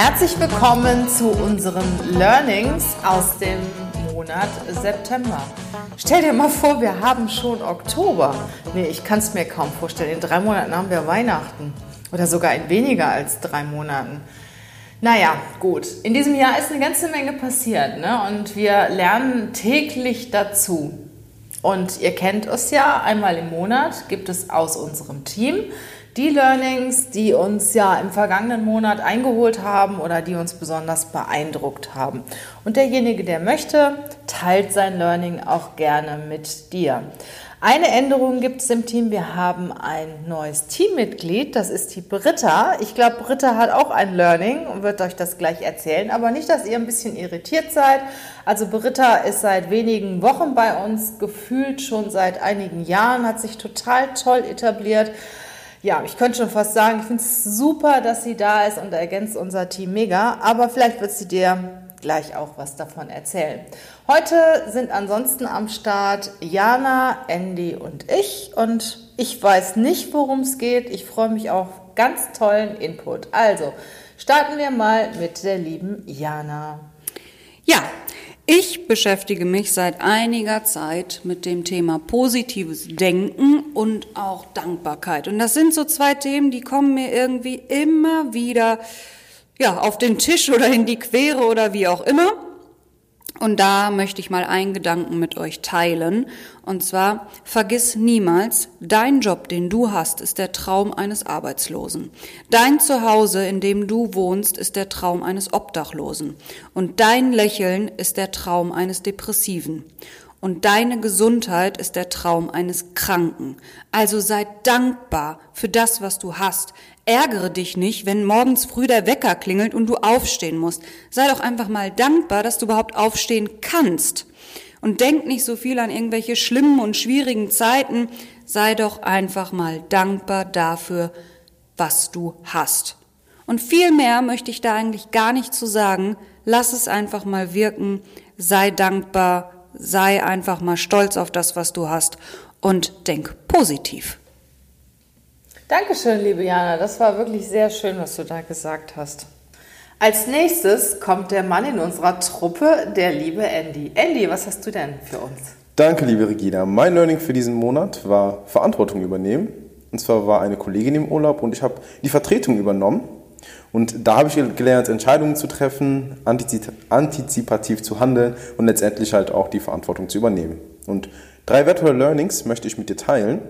Herzlich willkommen zu unseren Learnings aus dem Monat September. Stell dir mal vor, wir haben schon Oktober. Nee, ich kann es mir kaum vorstellen. In drei Monaten haben wir Weihnachten. Oder sogar in weniger als drei Monaten. Naja, gut. In diesem Jahr ist eine ganze Menge passiert. Ne? Und wir lernen täglich dazu. Und ihr kennt es ja, einmal im Monat gibt es aus unserem Team die Learnings, die uns ja im vergangenen Monat eingeholt haben oder die uns besonders beeindruckt haben. Und derjenige, der möchte, teilt sein Learning auch gerne mit dir. Eine Änderung gibt es im Team. Wir haben ein neues Teammitglied. Das ist die Britta. Ich glaube, Britta hat auch ein Learning und wird euch das gleich erzählen. Aber nicht, dass ihr ein bisschen irritiert seid. Also Britta ist seit wenigen Wochen bei uns, gefühlt schon seit einigen Jahren, hat sich total toll etabliert ja, ich könnte schon fast sagen, ich finde es super, dass sie da ist und ergänzt unser Team mega. Aber vielleicht wird sie dir gleich auch was davon erzählen. Heute sind ansonsten am Start Jana, Andy und ich. Und ich weiß nicht, worum es geht. Ich freue mich auf ganz tollen Input. Also starten wir mal mit der lieben Jana. Ja, ich beschäftige mich seit einiger Zeit mit dem Thema positives Denken und auch Dankbarkeit. Und das sind so zwei Themen, die kommen mir irgendwie immer wieder ja, auf den Tisch oder in die Quere oder wie auch immer. Und da möchte ich mal einen Gedanken mit euch teilen. Und zwar, vergiss niemals, dein Job, den du hast, ist der Traum eines Arbeitslosen. Dein Zuhause, in dem du wohnst, ist der Traum eines Obdachlosen. Und dein Lächeln ist der Traum eines Depressiven. Und deine Gesundheit ist der Traum eines Kranken. Also sei dankbar für das, was du hast. Ärgere dich nicht, wenn morgens früh der Wecker klingelt und du aufstehen musst. Sei doch einfach mal dankbar, dass du überhaupt aufstehen kannst. Und denk nicht so viel an irgendwelche schlimmen und schwierigen Zeiten. Sei doch einfach mal dankbar dafür, was du hast. Und viel mehr möchte ich da eigentlich gar nicht zu sagen. Lass es einfach mal wirken. Sei dankbar sei einfach mal stolz auf das, was du hast und denk positiv. Dankeschön, liebe Jana. Das war wirklich sehr schön, was du da gesagt hast. Als nächstes kommt der Mann in unserer Truppe, der liebe Andy. Andy, was hast du denn für uns? Danke, liebe Regina. Mein Learning für diesen Monat war Verantwortung übernehmen. Und zwar war eine Kollegin im Urlaub und ich habe die Vertretung übernommen. Und da habe ich gelernt, Entscheidungen zu treffen, antizipativ zu handeln und letztendlich halt auch die Verantwortung zu übernehmen. Und drei wertvolle Learnings möchte ich mit dir teilen.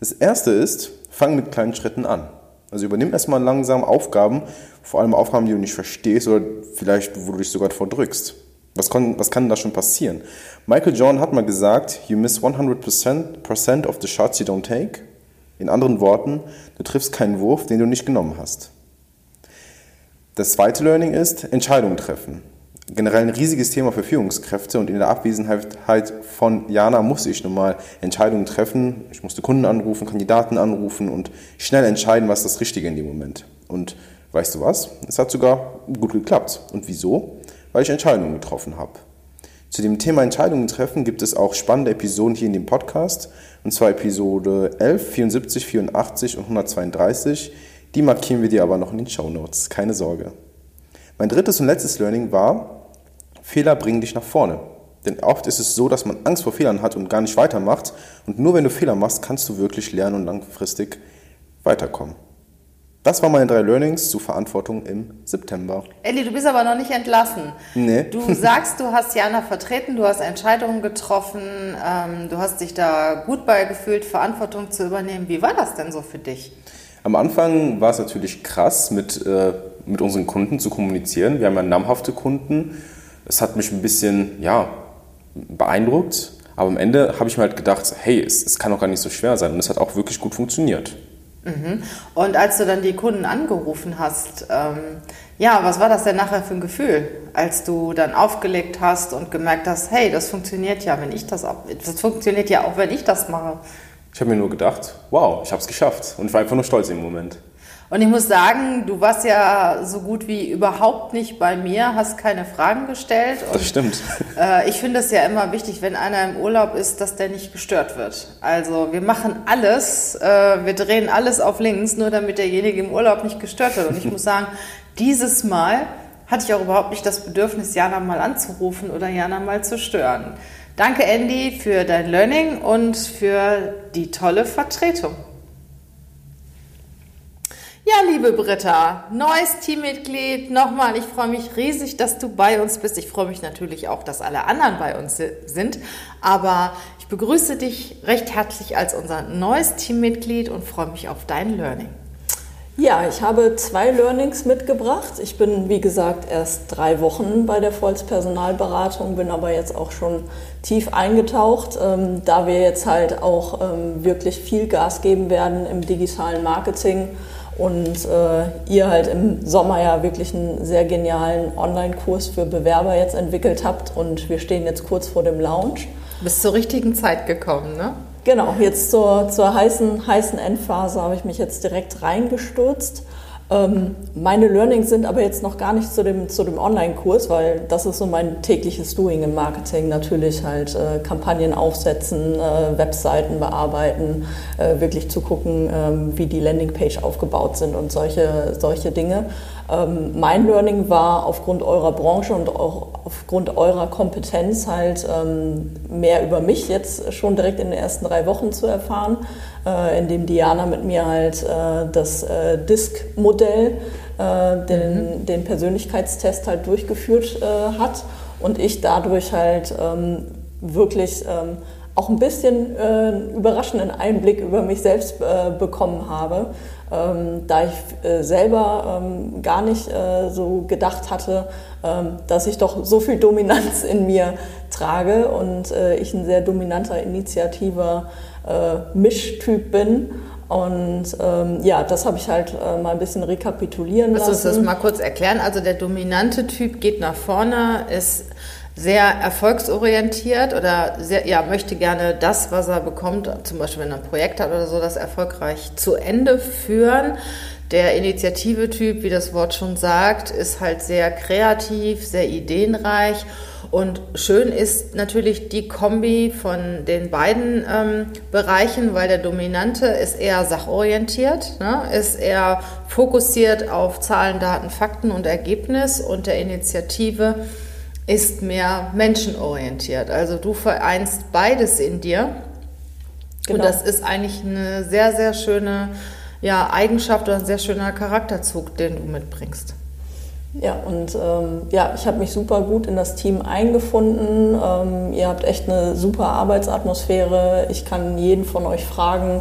Das erste ist, fang mit kleinen Schritten an. Also übernimm erstmal langsam Aufgaben, vor allem Aufgaben, die du nicht verstehst oder vielleicht, wo du dich sogar verdrückst. Was kann, was kann da schon passieren? Michael Jordan hat mal gesagt, you miss 100% of the shots you don't take. In anderen Worten, du triffst keinen Wurf, den du nicht genommen hast. Das zweite Learning ist Entscheidungen treffen. Generell ein riesiges Thema für Führungskräfte und in der Abwesenheit von Jana musste ich nun mal Entscheidungen treffen. Ich musste Kunden anrufen, Kandidaten anrufen und schnell entscheiden, was das Richtige in dem Moment. Und weißt du was? Es hat sogar gut geklappt. Und wieso? Weil ich Entscheidungen getroffen habe. Zu dem Thema Entscheidungen treffen gibt es auch spannende Episoden hier in dem Podcast. Und zwar Episode 11, 74, 84 und 132 die markieren wir dir aber noch in den Show Notes, keine Sorge. Mein drittes und letztes Learning war, Fehler bringen dich nach vorne. Denn oft ist es so, dass man Angst vor Fehlern hat und gar nicht weitermacht. Und nur wenn du Fehler machst, kannst du wirklich lernen und langfristig weiterkommen. Das waren meine drei Learnings zu Verantwortung im September. Elli, du bist aber noch nicht entlassen. Nee. Du sagst, du hast Jana vertreten, du hast Entscheidungen getroffen, ähm, du hast dich da gut bei gefühlt, Verantwortung zu übernehmen. Wie war das denn so für dich? Am Anfang war es natürlich krass, mit, äh, mit unseren Kunden zu kommunizieren. Wir haben ja namhafte Kunden. Es hat mich ein bisschen ja, beeindruckt. Aber am Ende habe ich mir halt gedacht, hey, es, es kann doch gar nicht so schwer sein. Und es hat auch wirklich gut funktioniert. Mhm. Und als du dann die Kunden angerufen hast, ähm, ja, was war das denn nachher für ein Gefühl, als du dann aufgelegt hast und gemerkt hast, hey, das funktioniert ja, wenn ich das das funktioniert ja auch, wenn ich das mache. Ich habe mir nur gedacht, wow, ich habe es geschafft und ich war einfach nur stolz im Moment. Und ich muss sagen, du warst ja so gut wie überhaupt nicht bei mir, hast keine Fragen gestellt. Und, das stimmt. Äh, ich finde es ja immer wichtig, wenn einer im Urlaub ist, dass der nicht gestört wird. Also wir machen alles, äh, wir drehen alles auf links, nur damit derjenige im Urlaub nicht gestört wird. Und ich muss sagen, dieses Mal hatte ich auch überhaupt nicht das Bedürfnis, Jana mal anzurufen oder Jana mal zu stören. Danke, Andy, für dein Learning und für die tolle Vertretung. Ja, liebe Britta, neues Teammitglied. Nochmal, ich freue mich riesig, dass du bei uns bist. Ich freue mich natürlich auch, dass alle anderen bei uns sind. Aber ich begrüße dich recht herzlich als unser neues Teammitglied und freue mich auf dein Learning. Ja, ich habe zwei Learnings mitgebracht. Ich bin, wie gesagt, erst drei Wochen bei der Volz Personalberatung, bin aber jetzt auch schon tief eingetaucht, ähm, da wir jetzt halt auch ähm, wirklich viel Gas geben werden im digitalen Marketing und äh, ihr halt im Sommer ja wirklich einen sehr genialen Online-Kurs für Bewerber jetzt entwickelt habt und wir stehen jetzt kurz vor dem Launch. Du bist zur richtigen Zeit gekommen, ne? Genau, jetzt zur, zur heißen, heißen Endphase habe ich mich jetzt direkt reingestürzt ähm, meine Learnings sind aber jetzt noch gar nicht zu dem, zu dem Online-Kurs, weil das ist so mein tägliches Doing im Marketing. Natürlich halt äh, Kampagnen aufsetzen, äh, Webseiten bearbeiten, äh, wirklich zu gucken, ähm, wie die Landingpage aufgebaut sind und solche, solche Dinge. Ähm, mein Learning war aufgrund eurer Branche und auch aufgrund eurer Kompetenz halt ähm, mehr über mich jetzt schon direkt in den ersten drei Wochen zu erfahren äh, in dem Diana mit mir halt äh, das äh, DISC-Modell, äh, den, mhm. den, Persönlichkeitstest halt durchgeführt äh, hat und ich dadurch halt ähm, wirklich ähm, auch ein bisschen äh, überraschenden Einblick über mich selbst äh, bekommen habe, ähm, da ich äh, selber ähm, gar nicht äh, so gedacht hatte, ähm, dass ich doch so viel Dominanz in mir trage und ich ein sehr dominanter Initiativer äh, Mischtyp bin. Und ähm, ja, das habe ich halt äh, mal ein bisschen rekapitulieren lassen. Lass uns das mal kurz erklären. Also der dominante Typ geht nach vorne, ist sehr erfolgsorientiert oder sehr, ja, möchte gerne das, was er bekommt, zum Beispiel wenn er ein Projekt hat oder so, das erfolgreich zu Ende führen. Der Initiative-Typ, wie das Wort schon sagt, ist halt sehr kreativ, sehr ideenreich und schön ist natürlich die Kombi von den beiden ähm, Bereichen, weil der Dominante ist eher sachorientiert, ne, ist eher fokussiert auf Zahlen, Daten, Fakten und Ergebnis und der Initiative ist mehr menschenorientiert. Also du vereinst beides in dir. Genau. Und das ist eigentlich eine sehr, sehr schöne ja, Eigenschaft oder ein sehr schöner Charakterzug, den du mitbringst. Ja, und ähm, ja, ich habe mich super gut in das Team eingefunden. Ähm, ihr habt echt eine super Arbeitsatmosphäre. Ich kann jeden von euch fragen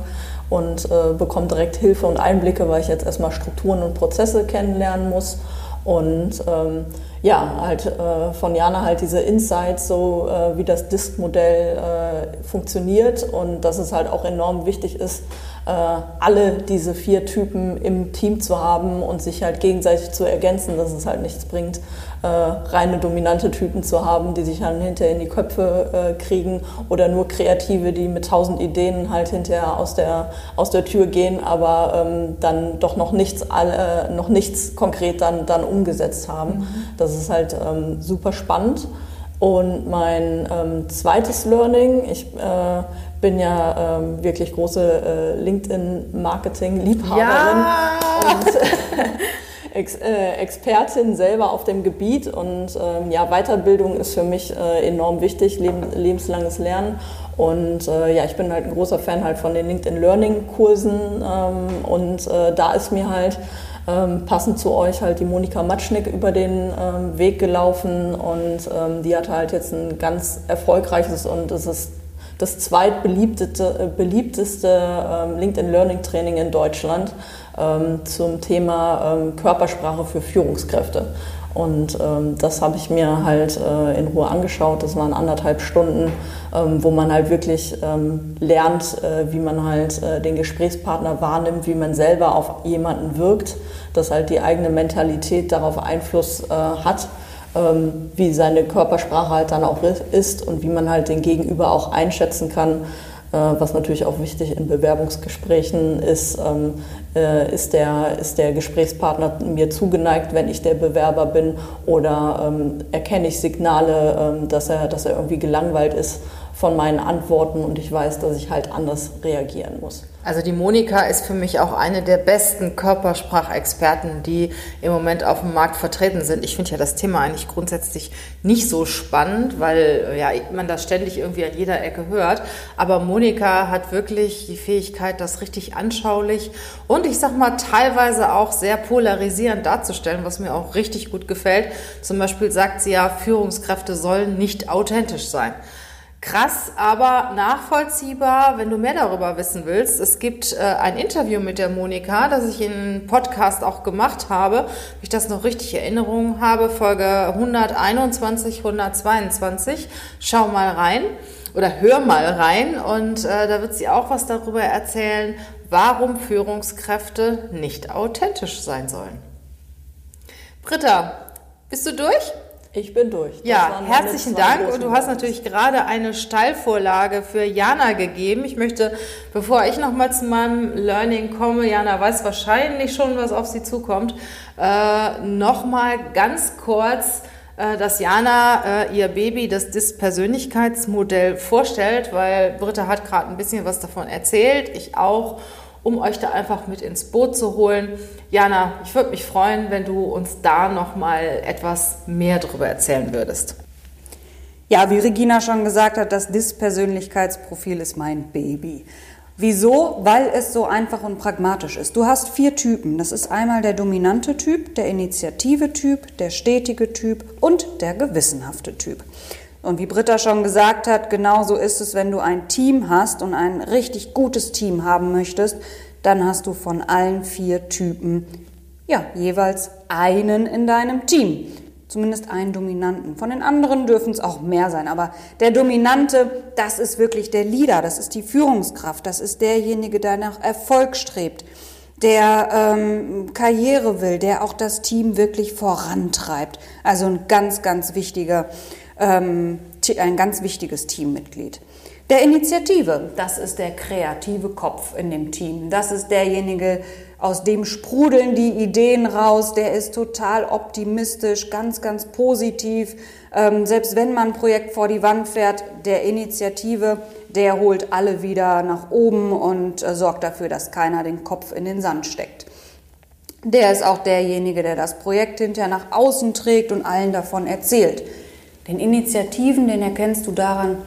und äh, bekomme direkt Hilfe und Einblicke, weil ich jetzt erstmal Strukturen und Prozesse kennenlernen muss. Und ähm, ja, halt äh, von Jana halt diese Insights, so äh, wie das Disk-Modell äh, funktioniert und dass es halt auch enorm wichtig ist, alle diese vier Typen im Team zu haben und sich halt gegenseitig zu ergänzen, dass es halt nichts bringt, äh, reine dominante Typen zu haben, die sich dann hinterher in die Köpfe äh, kriegen oder nur Kreative, die mit tausend Ideen halt hinterher aus der, aus der Tür gehen, aber ähm, dann doch noch nichts, äh, noch nichts konkret dann, dann umgesetzt haben. Mhm. Das ist halt ähm, super spannend. Und mein ähm, zweites Learning, ich äh, bin ja ähm, wirklich große äh, LinkedIn-Marketing-Liebhaberin ja! und Ex äh, Expertin selber auf dem Gebiet. Und ähm, ja, Weiterbildung ist für mich äh, enorm wichtig, leb lebenslanges Lernen. Und äh, ja, ich bin halt ein großer Fan halt von den LinkedIn Learning Kursen. Ähm, und äh, da ist mir halt ähm, passend zu euch halt die Monika Matschnick über den ähm, Weg gelaufen und ähm, die hatte halt jetzt ein ganz erfolgreiches und es ist das zweitbeliebteste äh, beliebteste, ähm, LinkedIn Learning Training in Deutschland ähm, zum Thema ähm, Körpersprache für Führungskräfte. Und ähm, das habe ich mir halt äh, in Ruhe angeschaut. Das waren anderthalb Stunden, ähm, wo man halt wirklich ähm, lernt, äh, wie man halt äh, den Gesprächspartner wahrnimmt, wie man selber auf jemanden wirkt, dass halt die eigene Mentalität darauf Einfluss äh, hat. Ähm, wie seine Körpersprache halt dann auch ist und wie man halt den Gegenüber auch einschätzen kann, äh, was natürlich auch wichtig in Bewerbungsgesprächen ist, ähm, äh, ist, der, ist der Gesprächspartner mir zugeneigt, wenn ich der Bewerber bin oder ähm, erkenne ich Signale, dass, er, dass er irgendwie gelangweilt ist von meinen Antworten und ich weiß, dass ich halt anders reagieren muss. Also die Monika ist für mich auch eine der besten Körpersprachexperten, die im Moment auf dem Markt vertreten sind. Ich finde ja das Thema eigentlich grundsätzlich nicht so spannend, weil ja, man das ständig irgendwie an jeder Ecke hört. Aber Monika hat wirklich die Fähigkeit, das richtig anschaulich und ich sag mal teilweise auch sehr polarisierend darzustellen, was mir auch richtig gut gefällt. Zum Beispiel sagt sie ja, Führungskräfte sollen nicht authentisch sein. Krass, aber nachvollziehbar, wenn du mehr darüber wissen willst. Es gibt äh, ein Interview mit der Monika, das ich in Podcast auch gemacht habe, wenn ich das noch richtig Erinnerung habe, Folge 121, 122. Schau mal rein oder hör mal rein und äh, da wird sie auch was darüber erzählen, warum Führungskräfte nicht authentisch sein sollen. Britta, bist du durch? Ich bin durch. Das ja, herzlichen Dank. Und du hast natürlich gerade eine Steilvorlage für Jana gegeben. Ich möchte, bevor ich nochmal zu meinem Learning komme, Jana weiß wahrscheinlich schon, was auf sie zukommt, äh, nochmal ganz kurz äh, dass Jana äh, ihr Baby das DIS-Persönlichkeitsmodell vorstellt, weil Britta hat gerade ein bisschen was davon erzählt, ich auch um euch da einfach mit ins Boot zu holen. Jana, ich würde mich freuen, wenn du uns da noch mal etwas mehr darüber erzählen würdest. Ja, wie Regina schon gesagt hat, das DIS-Persönlichkeitsprofil ist mein Baby. Wieso? Weil es so einfach und pragmatisch ist. Du hast vier Typen. Das ist einmal der dominante Typ, der initiative Typ, der stetige Typ und der gewissenhafte Typ. Und wie Britta schon gesagt hat, genauso ist es, wenn du ein Team hast und ein richtig gutes Team haben möchtest, dann hast du von allen vier Typen ja jeweils einen in deinem Team. Zumindest einen Dominanten. Von den anderen dürfen es auch mehr sein. Aber der Dominante, das ist wirklich der Leader, das ist die Führungskraft, das ist derjenige, der nach Erfolg strebt, der ähm, Karriere will, der auch das Team wirklich vorantreibt. Also ein ganz, ganz wichtiger ähm, ein ganz wichtiges Teammitglied. Der Initiative, das ist der kreative Kopf in dem Team. Das ist derjenige, aus dem sprudeln die Ideen raus. Der ist total optimistisch, ganz, ganz positiv. Ähm, selbst wenn man ein Projekt vor die Wand fährt, der Initiative, der holt alle wieder nach oben und äh, sorgt dafür, dass keiner den Kopf in den Sand steckt. Der ist auch derjenige, der das Projekt hinterher nach außen trägt und allen davon erzählt. Den Initiativen, den erkennst du daran,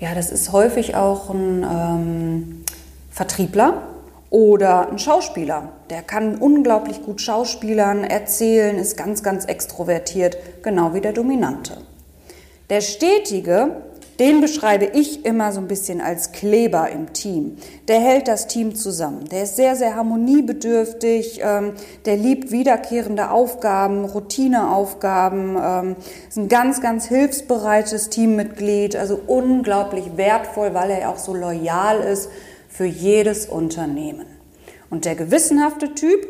ja, das ist häufig auch ein ähm, Vertriebler oder ein Schauspieler. Der kann unglaublich gut Schauspielern, erzählen, ist ganz, ganz extrovertiert, genau wie der Dominante. Der Stetige, den beschreibe ich immer so ein bisschen als Kleber im Team. Der hält das Team zusammen. Der ist sehr, sehr harmoniebedürftig. Ähm, der liebt wiederkehrende Aufgaben, Routineaufgaben. Ähm, ist ein ganz, ganz hilfsbereites Teammitglied. Also unglaublich wertvoll, weil er auch so loyal ist für jedes Unternehmen. Und der gewissenhafte Typ,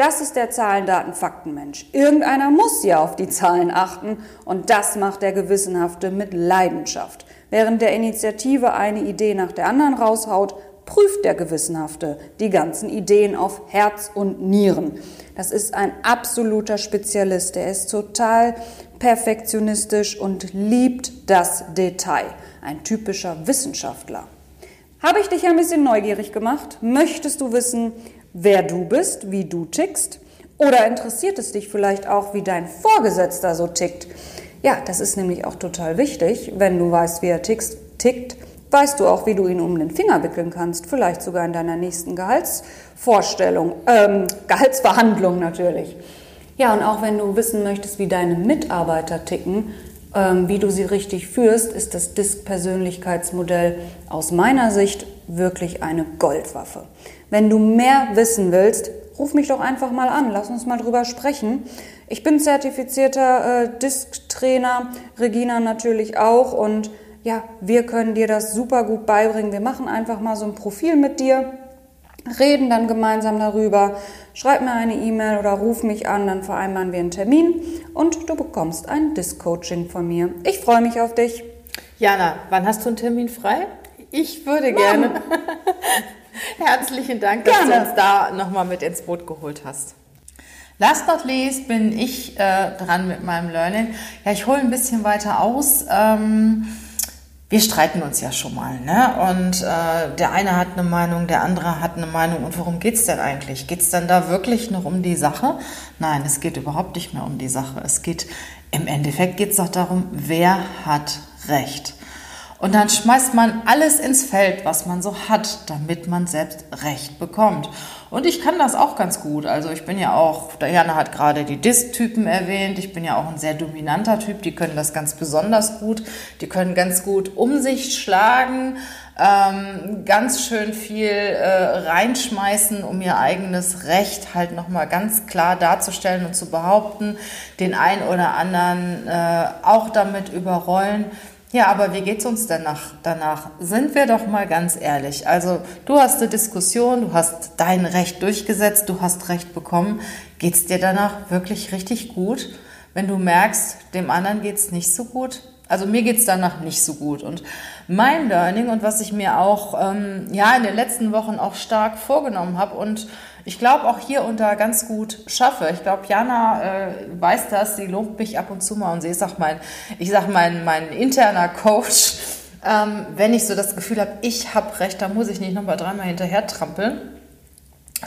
das ist der Zahlen, Daten, Faktenmensch. Irgendeiner muss ja auf die Zahlen achten und das macht der Gewissenhafte mit Leidenschaft. Während der Initiative eine Idee nach der anderen raushaut, prüft der Gewissenhafte die ganzen Ideen auf Herz und Nieren. Das ist ein absoluter Spezialist. Er ist total perfektionistisch und liebt das Detail. Ein typischer Wissenschaftler. Habe ich dich ein bisschen neugierig gemacht? Möchtest du wissen, wer du bist, wie du tickst? Oder interessiert es dich vielleicht auch, wie dein Vorgesetzter so tickt? Ja, das ist nämlich auch total wichtig. Wenn du weißt, wie er tickst, tickt, weißt du auch, wie du ihn um den Finger wickeln kannst. Vielleicht sogar in deiner nächsten Gehaltsvorstellung, ähm, Gehaltsverhandlung natürlich. Ja, und auch wenn du wissen möchtest, wie deine Mitarbeiter ticken, ähm, wie du sie richtig führst, ist das DISC-Persönlichkeitsmodell aus meiner Sicht wirklich eine Goldwaffe. Wenn du mehr wissen willst, ruf mich doch einfach mal an, lass uns mal drüber sprechen. Ich bin zertifizierter äh, DISC-Trainer, Regina natürlich auch und ja, wir können dir das super gut beibringen. Wir machen einfach mal so ein Profil mit dir, reden dann gemeinsam darüber. Schreib mir eine E-Mail oder ruf mich an, dann vereinbaren wir einen Termin und du bekommst ein Disc-Coaching von mir. Ich freue mich auf dich. Jana, wann hast du einen Termin frei? Ich würde gerne. Herzlichen Dank, dass Gerne. du uns da nochmal mit ins Boot geholt hast. Last not least bin ich äh, dran mit meinem Learning. Ja, ich hole ein bisschen weiter aus. Ähm, wir streiten uns ja schon mal, ne? Und äh, der eine hat eine Meinung, der andere hat eine Meinung. Und worum geht's denn eigentlich? Geht's denn da wirklich noch um die Sache? Nein, es geht überhaupt nicht mehr um die Sache. Es geht im Endeffekt geht's doch darum, wer hat Recht. Und dann schmeißt man alles ins Feld, was man so hat, damit man selbst Recht bekommt. Und ich kann das auch ganz gut. Also ich bin ja auch, Diana hat gerade die Dis-Typen erwähnt. Ich bin ja auch ein sehr dominanter Typ. Die können das ganz besonders gut. Die können ganz gut um sich schlagen, ähm, ganz schön viel äh, reinschmeißen, um ihr eigenes Recht halt nochmal ganz klar darzustellen und zu behaupten, den einen oder anderen äh, auch damit überrollen. Ja, aber wie geht's uns denn nach, danach? Sind wir doch mal ganz ehrlich. Also, du hast eine Diskussion, du hast dein Recht durchgesetzt, du hast Recht bekommen. Geht's dir danach wirklich richtig gut? Wenn du merkst, dem anderen geht's nicht so gut? Also mir geht's danach nicht so gut. Und mein Learning und was ich mir auch ähm, ja in den letzten Wochen auch stark vorgenommen habe und ich glaube auch hier da ganz gut schaffe. Ich glaube, Jana äh, weiß das, sie lobt mich ab und zu mal und sie ist auch mein, ich sag mein, mein interner Coach. Ähm, wenn ich so das Gefühl habe, ich habe recht, dann muss ich nicht nochmal dreimal hinterher trampeln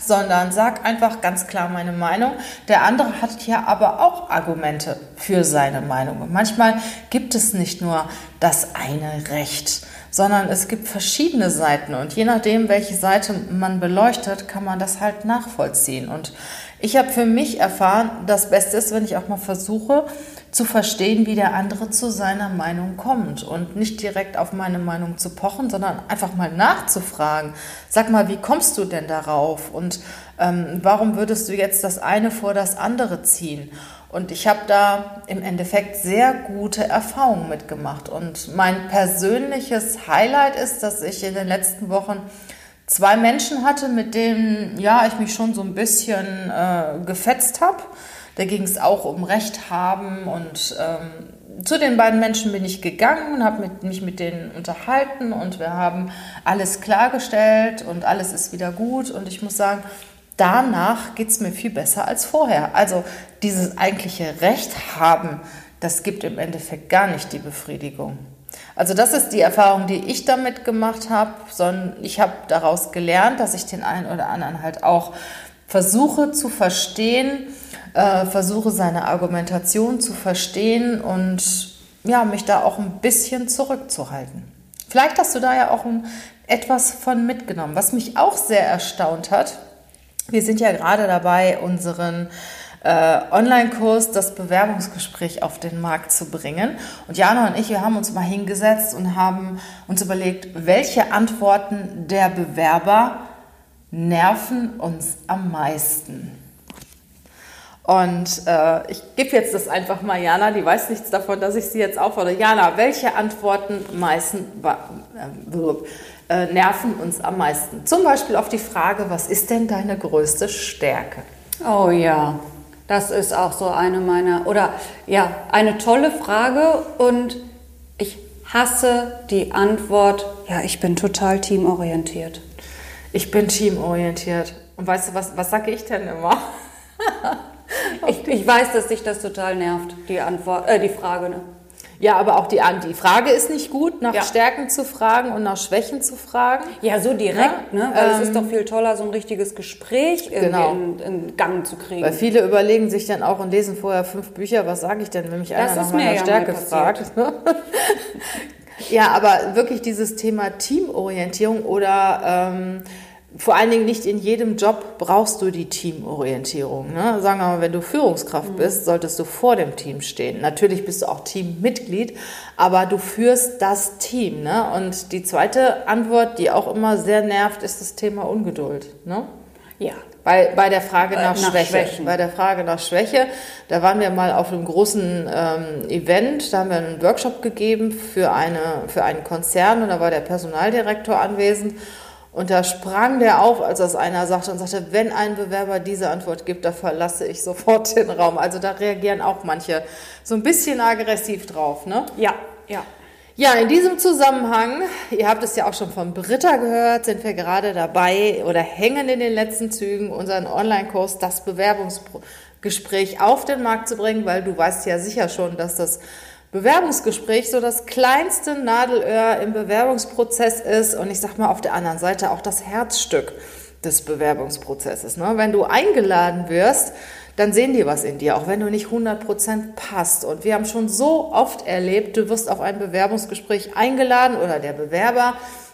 sondern sag einfach ganz klar meine Meinung. Der andere hat ja aber auch Argumente für seine Meinung. Und manchmal gibt es nicht nur das eine Recht, sondern es gibt verschiedene Seiten und je nachdem, welche Seite man beleuchtet, kann man das halt nachvollziehen. Und ich habe für mich erfahren, das Beste ist, wenn ich auch mal versuche zu verstehen, wie der andere zu seiner Meinung kommt und nicht direkt auf meine Meinung zu pochen, sondern einfach mal nachzufragen. Sag mal, wie kommst du denn darauf und ähm, warum würdest du jetzt das eine vor das andere ziehen? Und ich habe da im Endeffekt sehr gute Erfahrungen mitgemacht. Und mein persönliches Highlight ist, dass ich in den letzten Wochen zwei Menschen hatte, mit denen ja ich mich schon so ein bisschen äh, gefetzt habe. Da ging es auch um Recht haben und ähm, zu den beiden Menschen bin ich gegangen und habe mich mit denen unterhalten und wir haben alles klargestellt und alles ist wieder gut und ich muss sagen, danach geht es mir viel besser als vorher. Also dieses eigentliche Recht haben, das gibt im Endeffekt gar nicht die Befriedigung. Also das ist die Erfahrung, die ich damit gemacht habe, sondern ich habe daraus gelernt, dass ich den einen oder anderen halt auch versuche zu verstehen, äh, versuche seine Argumentation zu verstehen und ja, mich da auch ein bisschen zurückzuhalten. Vielleicht hast du da ja auch ein, etwas von mitgenommen. Was mich auch sehr erstaunt hat, wir sind ja gerade dabei, unseren äh, Online-Kurs, das Bewerbungsgespräch auf den Markt zu bringen. Und Jana und ich, wir haben uns mal hingesetzt und haben uns überlegt, welche Antworten der Bewerber nerven uns am meisten. Und äh, ich gebe jetzt das einfach mal Jana, die weiß nichts davon, dass ich sie jetzt auffordere. Jana, welche Antworten meisten, äh, nerven uns am meisten? Zum Beispiel auf die Frage, was ist denn deine größte Stärke? Oh ja, das ist auch so eine meiner, oder ja, eine tolle Frage und ich hasse die Antwort, ja, ich bin total teamorientiert. Ich bin teamorientiert. Und weißt du, was, was sage ich denn immer? ich, ich weiß, dass dich das total nervt, die Antwort, äh, die Frage. Ne? Ja, aber auch die, die Frage ist nicht gut, nach Ja. Stärken zu fragen und nach Schwächen zu fragen. Ja, so direkt, Ja, ne? Weil es ähm, ist doch viel toller, so ein richtiges Gespräch Genau. in, in Gang zu kriegen. Weil viele überlegen sich dann auch und lesen vorher fünf Bücher, was sage ich denn, wenn mich einer Das nach ist mir meiner ja Stärke fragt. ja, aber wirklich dieses Thema Teamorientierung oder ähm, vor allen Dingen nicht in jedem Job brauchst du die Teamorientierung. Ne? Sagen wir mal, wenn du Führungskraft mhm. bist, solltest du vor dem Team stehen. Natürlich bist du auch Teammitglied, aber du führst das Team. Ne? Und die zweite Antwort, die auch immer sehr nervt, ist das Thema Ungeduld. Ne? Ja. Bei, bei der Frage nach, nach Schwäche. Schwächen. Bei der Frage nach Schwäche, da waren wir mal auf einem großen ähm, Event, da haben wir einen Workshop gegeben für, eine, für einen Konzern und da war der Personaldirektor anwesend und da sprang der auf, als das einer sagte und sagte, wenn ein Bewerber diese Antwort gibt, da verlasse ich sofort den Raum. Also da reagieren auch manche so ein bisschen aggressiv drauf, ne? Ja, ja. Ja, in diesem Zusammenhang, ihr habt es ja auch schon von Britta gehört, sind wir gerade dabei oder hängen in den letzten Zügen, unseren Online-Kurs, das Bewerbungsgespräch auf den Markt zu bringen, weil du weißt ja sicher schon, dass das Bewerbungsgespräch so das kleinste Nadelöhr im Bewerbungsprozess ist und ich sag mal auf der anderen Seite auch das Herzstück des Bewerbungsprozesses. Ne? Wenn du eingeladen wirst, dann sehen die was in dir, auch wenn du nicht 100% passt. Und wir haben schon so oft erlebt, du wirst auf ein Bewerbungsgespräch eingeladen oder der Bewerber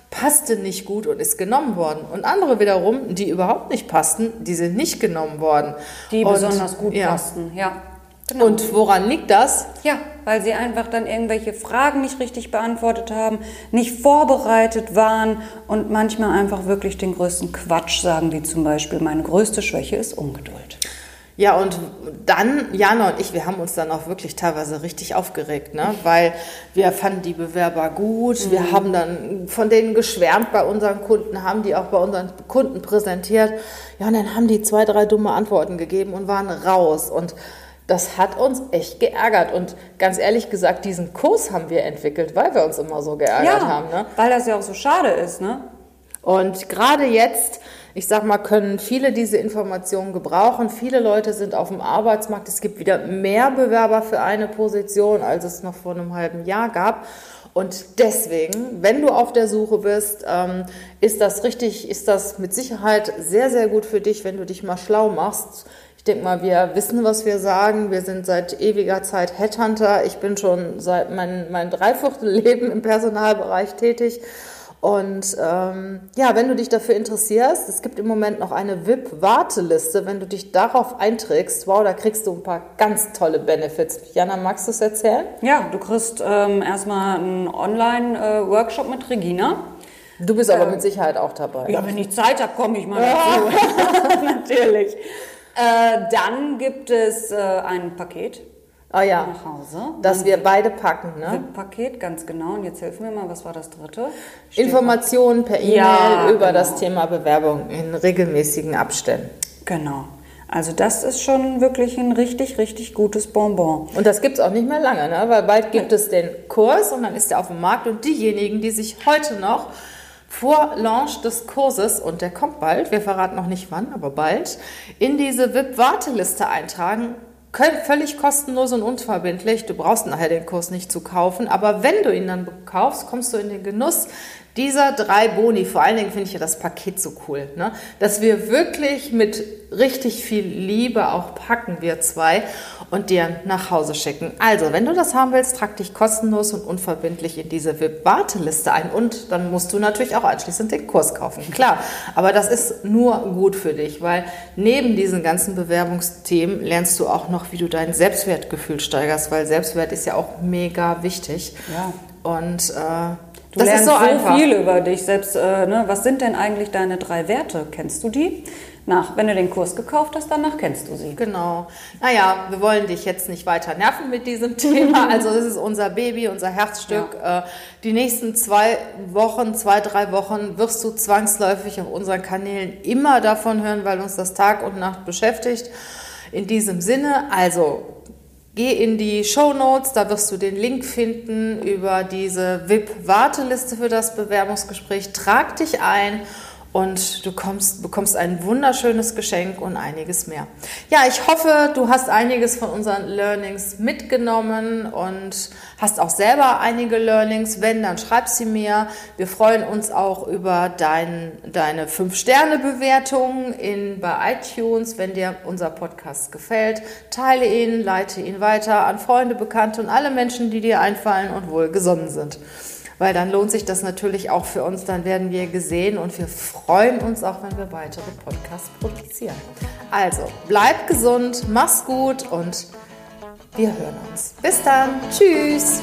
passte nicht gut und ist genommen worden. Und andere wiederum, die überhaupt nicht passten, die sind nicht genommen worden. Die und, besonders gut ja. passten, ja. Genau. Und woran liegt das? Ja, weil sie einfach dann irgendwelche Fragen nicht richtig beantwortet haben, nicht vorbereitet waren und manchmal einfach wirklich den größten Quatsch sagen, wie zum Beispiel, meine größte Schwäche ist Ungeduld. Ja, und dann, Jana und ich, wir haben uns dann auch wirklich teilweise richtig aufgeregt, ne? weil wir fanden die Bewerber gut, mhm. wir haben dann von denen geschwärmt bei unseren Kunden, haben die auch bei unseren Kunden präsentiert. Ja, und dann haben die zwei, drei dumme Antworten gegeben und waren raus. Und das hat uns echt geärgert. Und ganz ehrlich gesagt, diesen Kurs haben wir entwickelt, weil wir uns immer so geärgert ja, haben. Ne? Weil das ja auch so schade ist, ne? Und gerade jetzt ich sag mal, können viele diese Informationen gebrauchen. Viele Leute sind auf dem Arbeitsmarkt. Es gibt wieder mehr Bewerber für eine Position, als es noch vor einem halben Jahr gab. Und deswegen, wenn du auf der Suche bist, ähm, ist das richtig, ist das mit Sicherheit sehr, sehr gut für dich, wenn du dich mal schlau machst. Ich denke mal, wir wissen, was wir sagen. Wir sind seit ewiger Zeit Headhunter. Ich bin schon seit mein, mein Dreiviertelleben im Personalbereich tätig. Und ähm, ja, wenn du dich dafür interessierst, es gibt im Moment noch eine VIP-Warteliste. Wenn du dich darauf einträgst, wow, da kriegst du ein paar ganz tolle Benefits. Jana, magst du es erzählen? Ja, du kriegst ähm, erstmal einen Online-Workshop mit Regina. Du bist aber ähm, mit Sicherheit auch dabei. Ja, wenn ich Zeit habe, komme ich mal dazu. Natürlich. Äh, dann gibt es äh, ein Paket Oh ja. Nach Hause. Dass wir beide packen, ne? Paket, ganz genau. Und jetzt helfen wir mal, was war das dritte? Steht Informationen per E-Mail ja, über genau. das Thema Bewerbung in regelmäßigen Abständen. Genau. Also das ist schon wirklich ein richtig, richtig gutes Bonbon. Und das gibt es auch nicht mehr lange, ne? weil bald gibt es den Kurs und dann ist er auf dem Markt und diejenigen, die sich heute noch vor Launch des Kurses, und der kommt bald, wir verraten noch nicht wann, aber bald, in diese VIP-Warteliste eintragen, völlig kostenlos und unverbindlich. Du brauchst nachher den Kurs nicht zu kaufen, aber wenn du ihn dann kaufst, kommst du in den Genuss dieser drei Boni. Vor allen Dingen finde ich ja das Paket so cool, ne? dass wir wirklich mit richtig viel Liebe auch packen, wir zwei, und dir nach Hause schicken. Also, wenn du das haben willst, trag dich kostenlos und unverbindlich in diese VIP-Warteliste ein und dann musst du natürlich auch anschließend den Kurs kaufen. Klar, aber das ist nur gut für dich, weil neben diesen ganzen Bewerbungsthemen lernst du auch noch, wie du dein Selbstwertgefühl steigerst, weil Selbstwert ist ja auch mega wichtig. Ja. Und äh, Du das lernst so, so viel über dich selbst. Äh, ne? Was sind denn eigentlich deine drei Werte? Kennst du die? Nach, wenn du den Kurs gekauft hast, danach kennst du sie. Genau. Naja, wir wollen dich jetzt nicht weiter nerven mit diesem Thema. Also das ist unser Baby, unser Herzstück. Ja. Äh, die nächsten zwei Wochen, zwei, drei Wochen wirst du zwangsläufig auf unseren Kanälen immer davon hören, weil uns das Tag und Nacht beschäftigt. In diesem Sinne, also Geh in die Show Notes, da wirst du den Link finden über diese VIP-Warteliste für das Bewerbungsgespräch. Trag dich ein und du kommst, bekommst ein wunderschönes Geschenk und einiges mehr. Ja, ich hoffe, du hast einiges von unseren Learnings mitgenommen und hast auch selber einige Learnings. Wenn, dann schreib sie mir. Wir freuen uns auch über dein, deine 5-Sterne-Bewertung bei iTunes. Wenn dir unser Podcast gefällt, teile ihn, leite ihn weiter an Freunde, Bekannte und alle Menschen, die dir einfallen und wohlgesonnen sind. Weil dann lohnt sich das natürlich auch für uns. Dann werden wir gesehen und wir freuen uns auch, wenn wir weitere Podcasts produzieren. Also, bleib gesund, mach's gut und wir hören uns. Bis dann. Tschüss.